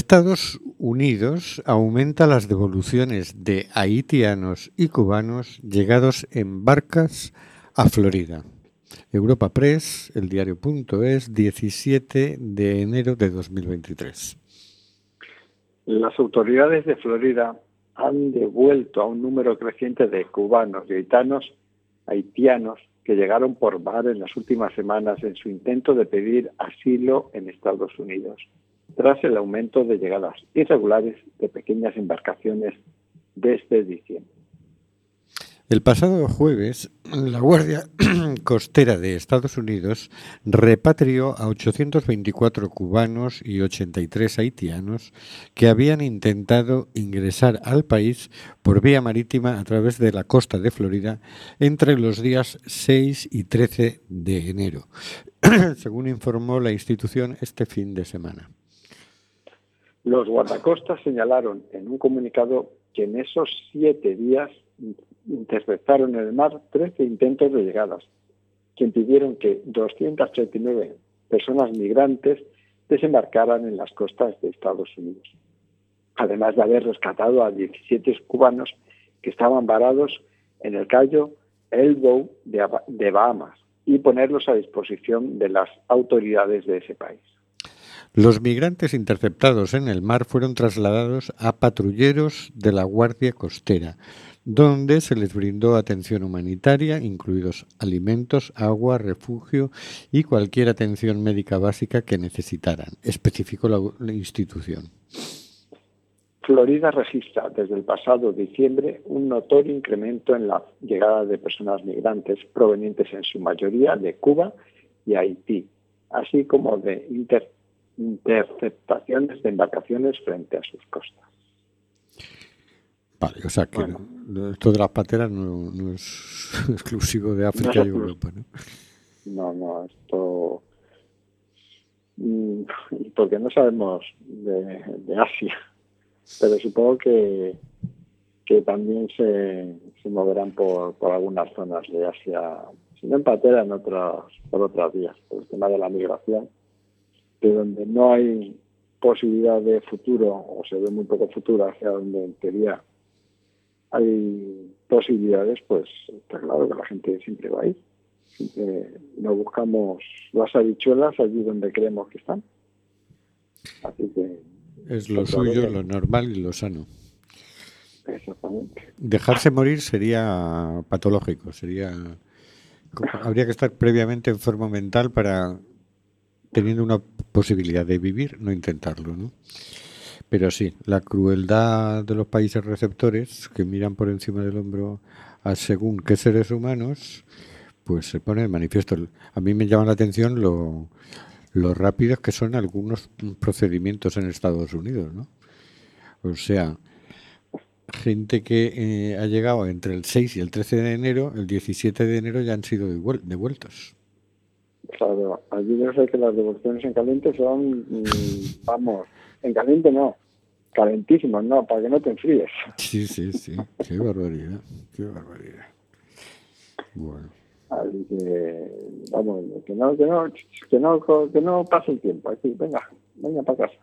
B: Estados Unidos aumenta las devoluciones de haitianos y cubanos llegados en barcas a Florida. Europa Press, el diario.es, 17 de enero de 2023.
G: Las autoridades de Florida han devuelto a un número creciente de cubanos y haitianos, haitianos que llegaron por mar en las últimas semanas en su intento de pedir asilo en Estados Unidos, tras el aumento de llegadas irregulares de pequeñas embarcaciones desde diciembre.
B: El pasado jueves, la Guardia Costera de Estados Unidos repatrió a 824 cubanos y 83 haitianos que habían intentado ingresar al país por vía marítima a través de la costa de Florida entre los días 6 y 13 de enero, según informó la institución este fin de semana.
G: Los guardacostas señalaron en un comunicado que en esos siete días interceptaron en el mar 13 intentos de llegadas, que impidieron que 239 personas migrantes desembarcaran en las costas de Estados Unidos, además de haber rescatado a 17 cubanos que estaban varados en el Cayo Elbow de Bahamas y ponerlos a disposición de las autoridades de ese país.
B: Los migrantes interceptados en el mar fueron trasladados a patrulleros de la Guardia Costera, donde se les brindó atención humanitaria, incluidos alimentos, agua, refugio y cualquier atención médica básica que necesitaran, especificó la, institución.
G: Florida registra desde el pasado diciembre un notorio incremento en la llegada de personas migrantes provenientes en su mayoría de Cuba y Haití, así como de inter- interceptaciones de embarcaciones frente a sus costas.
B: Vale, o sea que
G: Bueno.
B: no- esto de las pateras no, no es exclusivo de África y. Europa, ¿no?
G: No, no, esto. mm, Porque no sabemos de, de Asia, pero supongo que, que también se, se moverán por, por algunas zonas de Asia, si no en patera, en otras, por otras vías, por el tema de la migración, que donde no hay posibilidad de futuro, o se ve muy poco futuro hacia donde en teoría hay posibilidades, pues está claro que la gente siempre va a ir. Siempre no buscamos las habichuelas allí donde creemos que están. Así que,
B: Es lo suyo, lo normal y lo sano.
G: exactamente.
B: Dejarse morir sería patológico, sería habría que estar previamente enfermo mental para teniendo una posibilidad de vivir, no intentarlo, ¿no? Pero sí, la crueldad de los países receptores que miran por encima del hombro a según qué seres humanos, pues se pone de manifiesto. A mí me llama la atención lo, rápidos que son algunos procedimientos en Estados Unidos, ¿no? O sea, gente que eh, ha llegado entre el 6 y el 13 de enero, el 17 de enero ya han sido devuel- devueltos.
G: Claro, allí yo sé que las devoluciones en caliente son, mm, vamos, en caliente no, calentísimos, no, para que no te enfríes.
B: Sí, sí, sí. Qué barbaridad. Qué barbaridad. Bueno.
G: Así que, vamos, que no, que no, que no, que no pase el tiempo. Así, venga, venga para casa.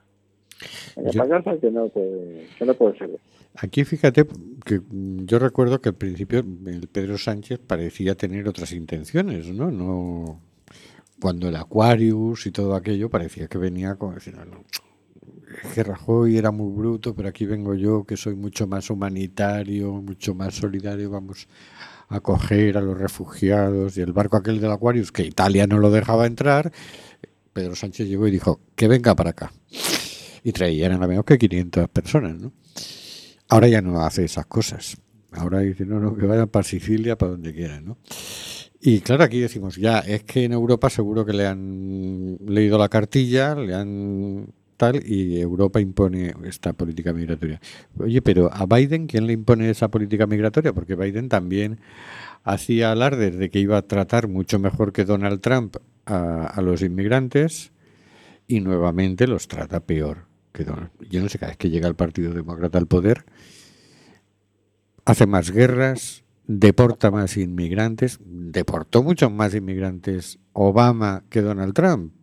G: Venga
B: Yo-
G: para casa que no te, que no puede ser.
B: Aquí fíjate que yo recuerdo que al principio el Pedro Sánchez parecía tener otras intenciones, ¿no? No cuando el Aquarius y todo aquello parecía que venía como decir, "No, era muy bruto, pero aquí vengo yo que soy mucho más humanitario, mucho más solidario, vamos a acoger a los refugiados y el barco aquel del Aquarius que Italia no lo dejaba entrar, Pedro Sánchez llegó y dijo que venga para acá. Y traían a menos que 500 personas, ¿no? Ahora ya no hace esas cosas. Ahora dice, no, no, que vayan para Sicilia, para donde quieran, ¿no? Y claro, aquí decimos, ya, es que en Europa seguro que le han leído la cartilla, le han tal, y Europa impone esta política migratoria. Oye, pero a Biden, ¿quién le impone esa política migratoria? Porque Biden también hacía alardes de que iba a tratar mucho mejor que Donald Trump a, a los inmigrantes y nuevamente los trata peor que Donald. Yo no sé, cada vez que llega el Partido Demócrata al poder, hace más guerras, deporta más inmigrantes, deportó muchos más inmigrantes Obama que Donald Trump.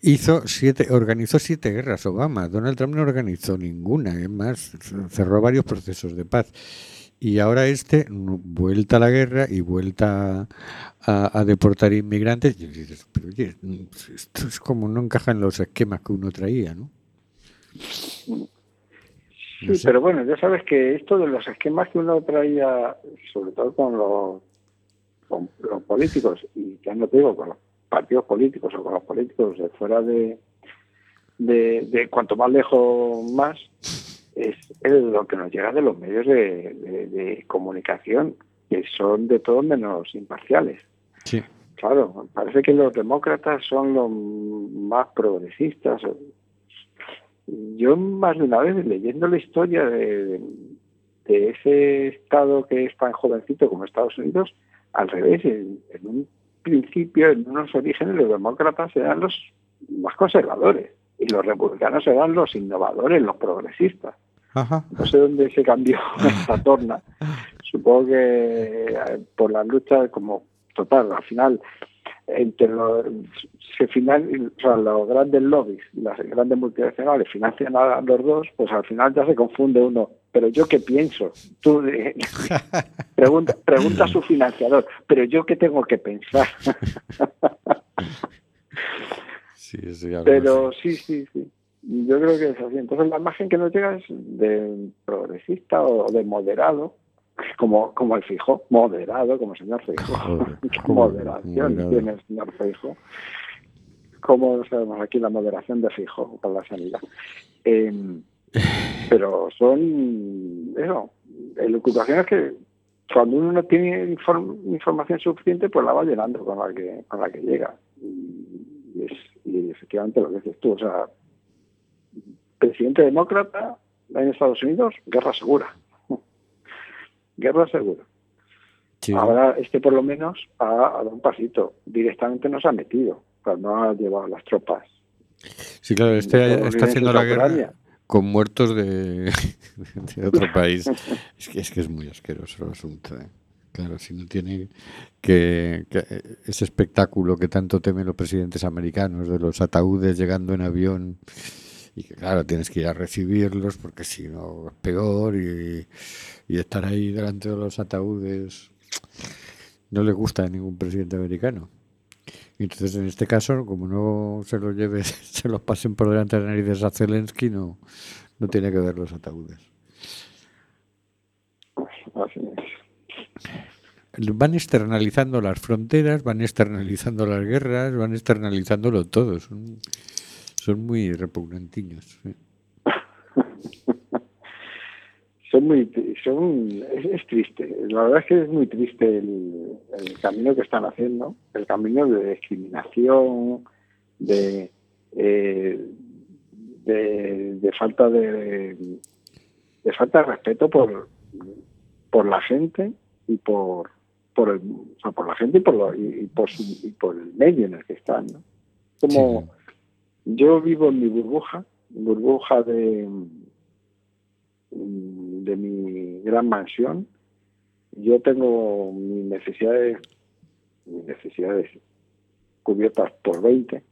B: Hizo siete, organizó siete guerras Obama. Donald Trump no organizó ninguna, es más, cerró varios procesos de paz. Y ahora este, mm, vuelta a la guerra y vuelta a, a deportar inmigrantes. Y dices, pero oye, mm, esto es como no encaja en los esquemas que uno traía, ¿no?
G: Sí,
B: No sé.
G: pero bueno, ya sabes que esto de los esquemas que uno traía, sobre todo con los, con los políticos, y ya no te digo con los partidos políticos o con los políticos de fuera de, de, de cuanto más lejos más, es, es lo que nos llega de los medios de, de- de comunicación, que son de todo menos imparciales.
B: Sí.
G: Claro, parece que los demócratas son los más progresistas. Yo más de una vez leyendo la historia de, de ese estado que es tan jovencito como Estados Unidos, al revés, en, en un principio, en unos orígenes, los demócratas eran los más conservadores y los republicanos eran los innovadores, los progresistas.
B: Ajá.
G: No sé dónde se cambió esta torna. Supongo que eh, por la lucha, como total, al final, entre los, se finan, o sea, los grandes lobbies, las grandes multinacionales financian a los dos, pues al final ya se confunde uno. Pero yo qué pienso? Tú eh, pregunta, pregunta a su financiador, pero yo qué tengo que pensar.
B: Sí,
G: Pero sí, sí, sí. Yo creo que es así. Entonces la imagen que nos llega es de progresista o de moderado, como, como el fijo, moderado, como el señor Fijo.
B: Joder,
G: ¿Qué
B: joder,
G: moderación
B: moderado.
G: tiene el señor Fijo? ¿Cómo sabemos aquí la moderación de Fijo para la sanidad? Eh, pero son, eso, elucubraciones que cuando uno no tiene inform- información suficiente, pues la va llenando con la que, con la que llega. Y, es, y efectivamente lo que dices tú, o sea, presidente demócrata en Estados Unidos, guerra segura. Guerra segura.
B: Sí.
G: Ahora este por lo menos ha, ha dado un pasito. Directamente nos ha metido, pero no ha llevado las tropas.
B: Sí, claro, este está haciendo la guerra
G: Ucrania.
B: con muertos de, de otro país. Es que, es que es muy asqueroso el asunto. ¿eh? Claro, si no tiene que, que ese espectáculo que tanto temen los presidentes americanos de los ataúdes llegando en avión y que claro, tienes que ir a recibirlos porque si no es peor y, estar ahí delante de los ataúdes no le gusta a ningún presidente americano. Entonces, en este caso, como no se los lleve, se los pasen por delante de las narices a Zelensky, no, no tiene que ver los ataúdes.
G: Es.
B: Van externalizando las fronteras, van externalizando las guerras, van externalizándolo todo. Son, son muy repugnantiños.
G: Son muy, son, es, es triste. La verdad es que es muy triste el, el camino que están haciendo, el camino de discriminación, de, eh, de, de falta de, de falta de respeto por, por la gente y por por el, o sea, por la gente y por lo- y, y por su- y por el medio en el que están ¿no? como yo vivo en mi burbuja burbuja de de mi gran mansión. Yo tengo mis necesidades mis necesidades cubiertas por 20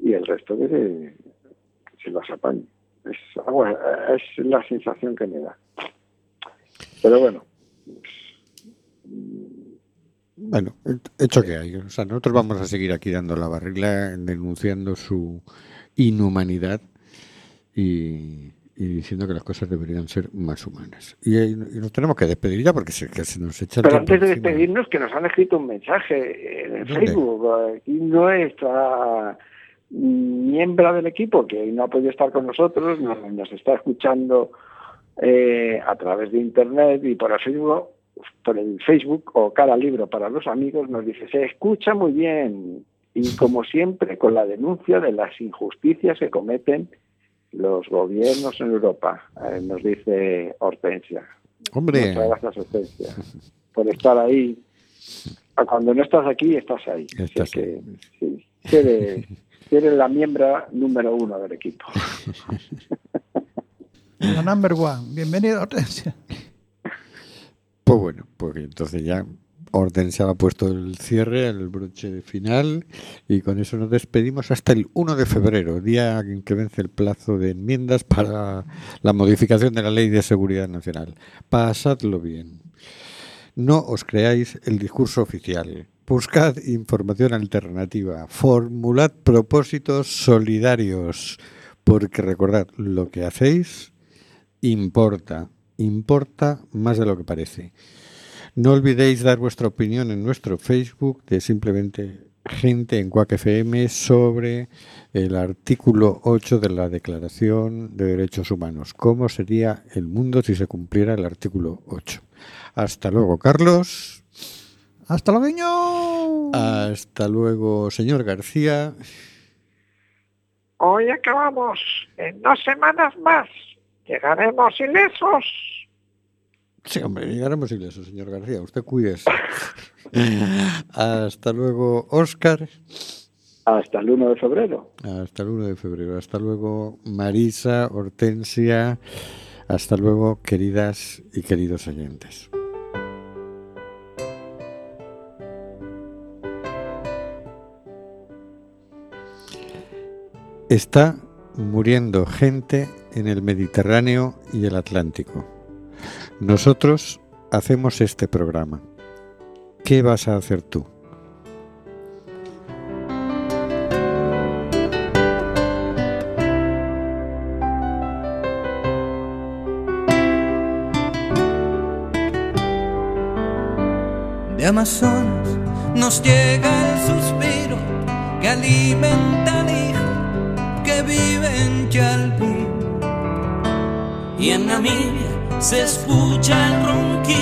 G: y el resto que se, se las apañe es, algo- es la sensación que me da. Pero bueno
B: Bueno, hecho que hay. O sea, nosotros vamos a seguir aquí dando la barrila, denunciando su inhumanidad y, y diciendo que las cosas deberían ser más humanas. Y, y nos tenemos que despedir ya porque se, que se nos echa el
G: Pero antes de
B: encima.
G: despedirnos, que nos han escrito un mensaje en el
B: ¿Dónde?
G: Facebook. Aquí nuestra miembro del equipo, que no ha podido estar con nosotros, nos, nos está escuchando eh, a través de Internet y por Facebook, por el Facebook o cada libro para los amigos, nos dice, se escucha muy bien. Y como siempre, con la denuncia de las injusticias que cometen los gobiernos en Europa, eh, nos dice Hortensia.
B: Hombre,
G: Muchas gracias, Hortensia, por estar ahí. Ah, Cuando no estás aquí, estás ahí. Así que, sí, eres, la miembra número uno del equipo.
D: La number one. Bienvenido, Hortensia.
B: pues bueno, pues entonces ya Hortensia ha puesto el cierre, el broche final y con eso nos despedimos hasta el 1 de febrero, día en que vence el plazo de enmiendas para la modificación de la Ley de Seguridad Nacional. Pasadlo bien. No os creáis el discurso oficial. Buscad información alternativa. Formulad propósitos solidarios. Porque recordad, lo que hacéis importa. Importa más de lo que parece. No olvidéis dar vuestra opinión en nuestro Facebook de simplemente gente en Quack FM sobre el artículo 8 de la Declaración de Derechos Humanos. ¿Cómo sería el mundo si se cumpliera el artículo 8? Hasta luego, Carlos.
D: ¡Hasta luego!
B: Hasta luego, señor García.
E: Hoy acabamos. En dos semanas más llegaremos ilesos.
B: Sí, hombre, llegaremos ilesos, señor García. Usted cuídese. Hasta luego, Óscar.
G: Hasta el 1 de febrero.
B: Hasta el 1 de febrero. Hasta luego, Marisa, Hortensia. Hasta luego, queridas y queridos oyentes. Está muriendo gente en el Mediterráneo y el Atlántico. Nosotros hacemos este programa. ¿Qué vas a hacer tú?
J: De Amazonas nos llega el suspiro que alimenta al hijo que vive en Chalpín. Y en Namibia se escucha el ronquido